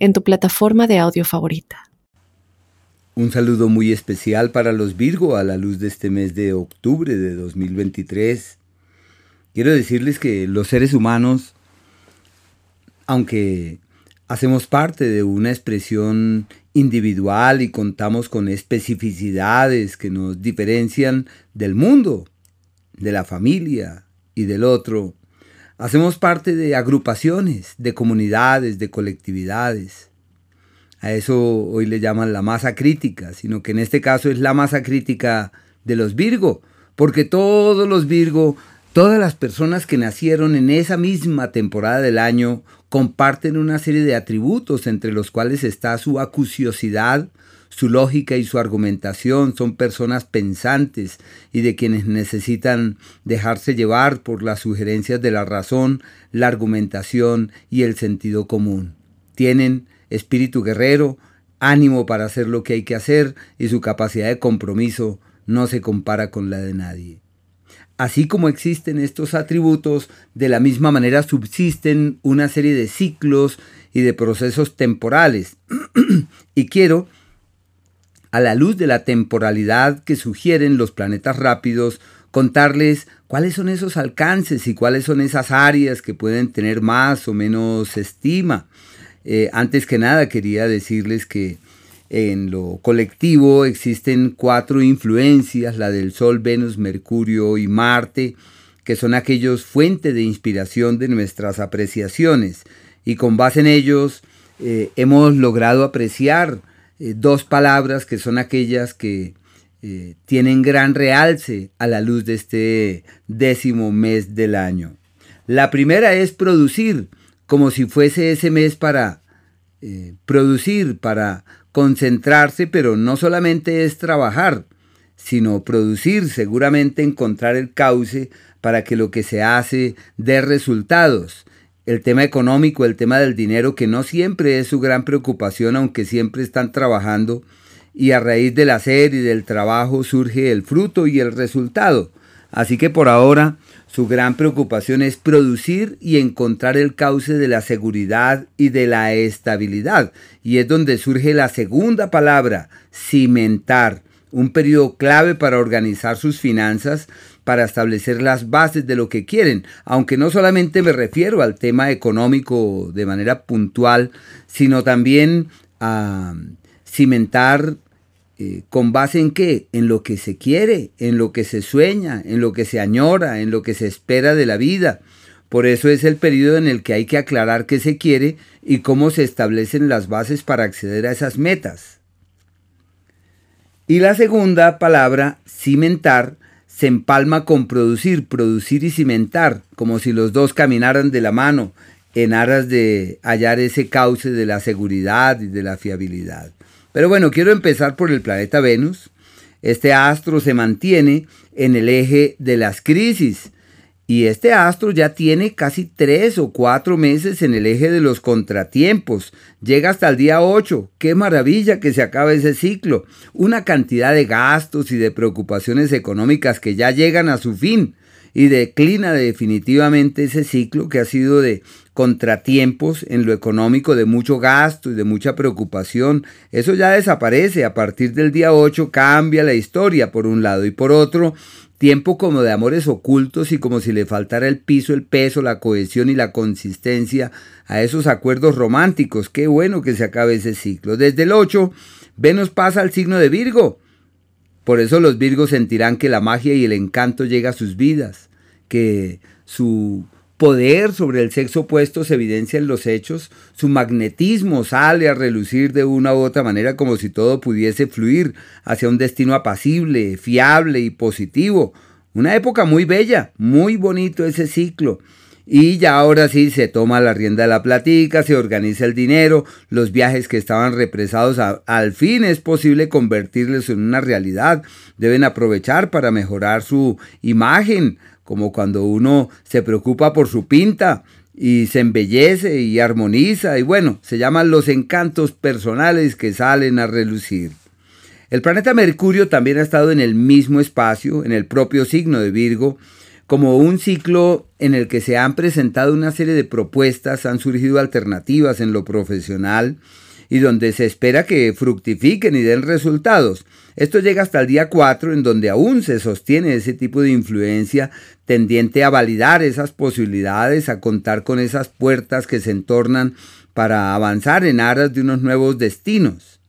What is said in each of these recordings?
en tu plataforma de audio favorita. Un saludo muy especial para los Virgo a la luz de este mes de octubre de 2023. Quiero decirles que los seres humanos, aunque hacemos parte de una expresión individual y contamos con especificidades que nos diferencian del mundo, de la familia y del otro, Hacemos parte de agrupaciones, de comunidades, de colectividades. A eso hoy le llaman la masa crítica, sino que en este caso es la masa crítica de los Virgo, porque todos los Virgo, todas las personas que nacieron en esa misma temporada del año, comparten una serie de atributos entre los cuales está su acuciosidad, su lógica y su argumentación son personas pensantes y de quienes necesitan dejarse llevar por las sugerencias de la razón, la argumentación y el sentido común. Tienen espíritu guerrero, ánimo para hacer lo que hay que hacer y su capacidad de compromiso no se compara con la de nadie. Así como existen estos atributos, de la misma manera subsisten una serie de ciclos y de procesos temporales. y quiero a la luz de la temporalidad que sugieren los planetas rápidos, contarles cuáles son esos alcances y cuáles son esas áreas que pueden tener más o menos estima. Eh, antes que nada quería decirles que en lo colectivo existen cuatro influencias, la del Sol, Venus, Mercurio y Marte, que son aquellos fuentes de inspiración de nuestras apreciaciones. Y con base en ellos eh, hemos logrado apreciar eh, dos palabras que son aquellas que eh, tienen gran realce a la luz de este décimo mes del año. La primera es producir, como si fuese ese mes para eh, producir, para concentrarse, pero no solamente es trabajar, sino producir, seguramente encontrar el cauce para que lo que se hace dé resultados el tema económico, el tema del dinero, que no siempre es su gran preocupación, aunque siempre están trabajando, y a raíz del hacer y del trabajo surge el fruto y el resultado. Así que por ahora su gran preocupación es producir y encontrar el cauce de la seguridad y de la estabilidad. Y es donde surge la segunda palabra, cimentar, un periodo clave para organizar sus finanzas, para establecer las bases de lo que quieren, aunque no solamente me refiero al tema económico de manera puntual, sino también a cimentar eh, con base en qué? En lo que se quiere, en lo que se sueña, en lo que se añora, en lo que se espera de la vida. Por eso es el periodo en el que hay que aclarar qué se quiere y cómo se establecen las bases para acceder a esas metas. Y la segunda palabra, cimentar, se empalma con producir, producir y cimentar, como si los dos caminaran de la mano en aras de hallar ese cauce de la seguridad y de la fiabilidad. Pero bueno, quiero empezar por el planeta Venus. Este astro se mantiene en el eje de las crisis, y este astro ya tiene casi tres o cuatro meses en el eje de los contratiempos. Llega hasta el día 8. Qué maravilla que se acabe ese ciclo. Una cantidad de gastos y de preocupaciones económicas que ya llegan a su fin. Y declina definitivamente ese ciclo que ha sido de contratiempos en lo económico, de mucho gasto y de mucha preocupación. Eso ya desaparece. A partir del día 8 cambia la historia por un lado y por otro Tiempo como de amores ocultos y como si le faltara el piso, el peso, la cohesión y la consistencia a esos acuerdos románticos. Qué bueno que se acabe ese ciclo. Desde el 8, Venus pasa al signo de Virgo. Por eso los Virgos sentirán que la magia y el encanto llega a sus vidas, que su poder sobre el sexo opuesto se evidencia en los hechos, su magnetismo sale a relucir de una u otra manera como si todo pudiese fluir hacia un destino apacible, fiable y positivo. Una época muy bella, muy bonito ese ciclo. Y ya ahora sí se toma la rienda de la platica, se organiza el dinero, los viajes que estaban represados, al fin es posible convertirlos en una realidad. Deben aprovechar para mejorar su imagen, como cuando uno se preocupa por su pinta y se embellece y armoniza y bueno, se llaman los encantos personales que salen a relucir. El planeta Mercurio también ha estado en el mismo espacio, en el propio signo de Virgo, como un ciclo en el que se han presentado una serie de propuestas, han surgido alternativas en lo profesional y donde se espera que fructifiquen y den resultados. Esto llega hasta el día 4 en donde aún se sostiene ese tipo de influencia tendiente a validar esas posibilidades, a contar con esas puertas que se entornan para avanzar en aras de unos nuevos destinos.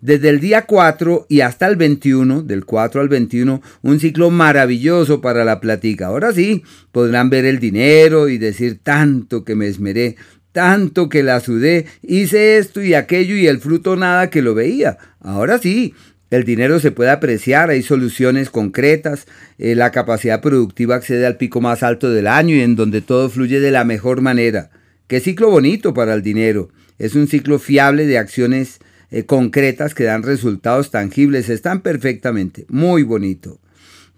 Desde el día 4 y hasta el 21, del 4 al 21, un ciclo maravilloso para la plática. Ahora sí, podrán ver el dinero y decir tanto que me esmeré, tanto que la sudé, hice esto y aquello y el fruto nada que lo veía. Ahora sí, el dinero se puede apreciar, hay soluciones concretas, eh, la capacidad productiva accede al pico más alto del año y en donde todo fluye de la mejor manera. Qué ciclo bonito para el dinero. Es un ciclo fiable de acciones eh, concretas que dan resultados tangibles. Están perfectamente, muy bonito.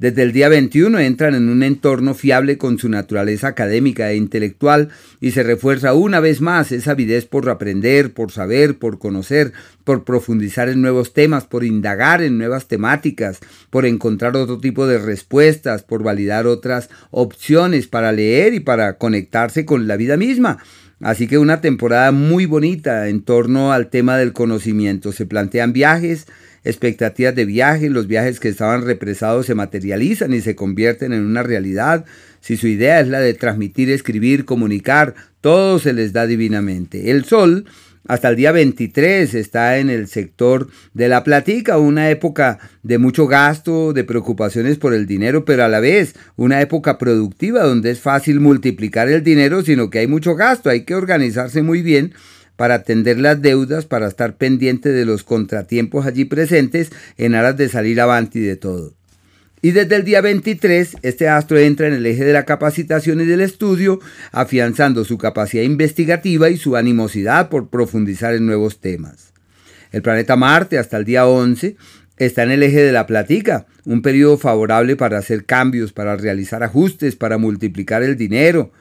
Desde el día 21 entran en un entorno fiable con su naturaleza académica e intelectual y se refuerza una vez más esa avidez por aprender, por saber, por conocer, por profundizar en nuevos temas, por indagar en nuevas temáticas, por encontrar otro tipo de respuestas, por validar otras opciones para leer y para conectarse con la vida misma. Así que una temporada muy bonita en torno al tema del conocimiento. Se plantean viajes, expectativas de viajes, los viajes que estaban represados se materializan y se convierten en una realidad. Si su idea es la de transmitir, escribir, comunicar, todo se les da divinamente. El sol hasta el día 23 está en el sector de la platica, una época de mucho gasto, de preocupaciones por el dinero, pero a la vez una época productiva donde es fácil multiplicar el dinero, sino que hay mucho gasto, hay que organizarse muy bien para atender las deudas, para estar pendiente de los contratiempos allí presentes en aras de salir avante de todo. Y desde el día 23, este astro entra en el eje de la capacitación y del estudio, afianzando su capacidad investigativa y su animosidad por profundizar en nuevos temas. El planeta Marte, hasta el día 11, está en el eje de la platica, un periodo favorable para hacer cambios, para realizar ajustes, para multiplicar el dinero,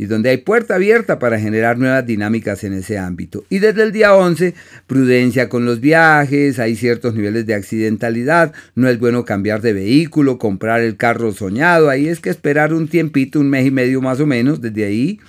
y donde hay puerta abierta para generar nuevas dinámicas en ese ámbito. Y desde el día 11, prudencia con los viajes, hay ciertos niveles de accidentalidad, no es bueno cambiar de vehículo, comprar el carro soñado, ahí es que esperar un tiempito, un mes y medio más o menos, desde ahí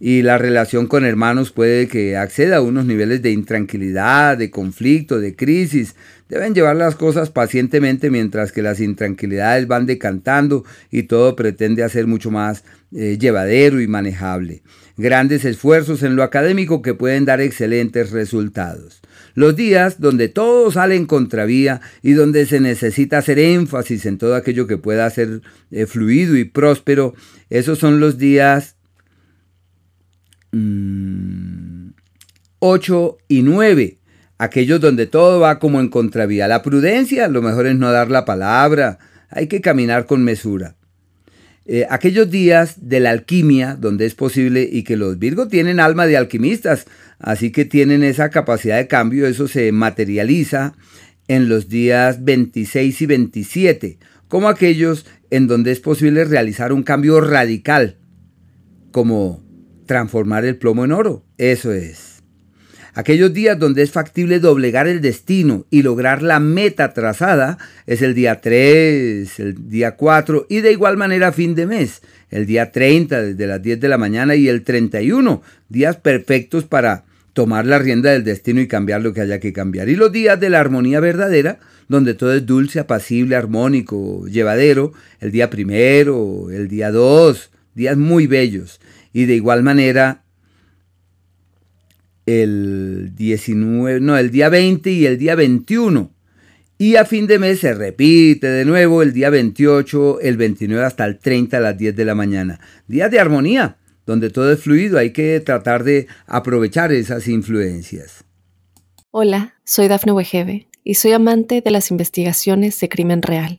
y la relación con hermanos puede que acceda a unos niveles de intranquilidad, de conflicto, de crisis. Deben llevar las cosas pacientemente mientras que las intranquilidades van decantando y todo pretende hacer mucho más eh, llevadero y manejable. Grandes esfuerzos en lo académico que pueden dar excelentes resultados. Los días donde todo sale en contravía y donde se necesita hacer énfasis en todo aquello que pueda ser eh, fluido y próspero, esos son los días 8 mm, y 9, aquellos donde todo va como en contravía. La prudencia, lo mejor es no dar la palabra, hay que caminar con mesura. Eh, aquellos días de la alquimia, donde es posible, y que los Virgos tienen alma de alquimistas, así que tienen esa capacidad de cambio, eso se materializa en los días 26 y 27, como aquellos en donde es posible realizar un cambio radical, como transformar el plomo en oro, eso es. Aquellos días donde es factible doblegar el destino y lograr la meta trazada es el día 3, el día 4 y de igual manera fin de mes, el día 30 desde las 10 de la mañana y el 31, días perfectos para tomar la rienda del destino y cambiar lo que haya que cambiar. Y los días de la armonía verdadera, donde todo es dulce, apacible, armónico, llevadero, el día primero, el día 2, días muy bellos. Y de igual manera el 19, no, el día 20 y el día 21. Y a fin de mes se repite de nuevo el día 28, el 29 hasta el 30 a las 10 de la mañana. Días de armonía, donde todo es fluido, hay que tratar de aprovechar esas influencias. Hola, soy Dafne Wegebe y soy amante de las investigaciones de crimen real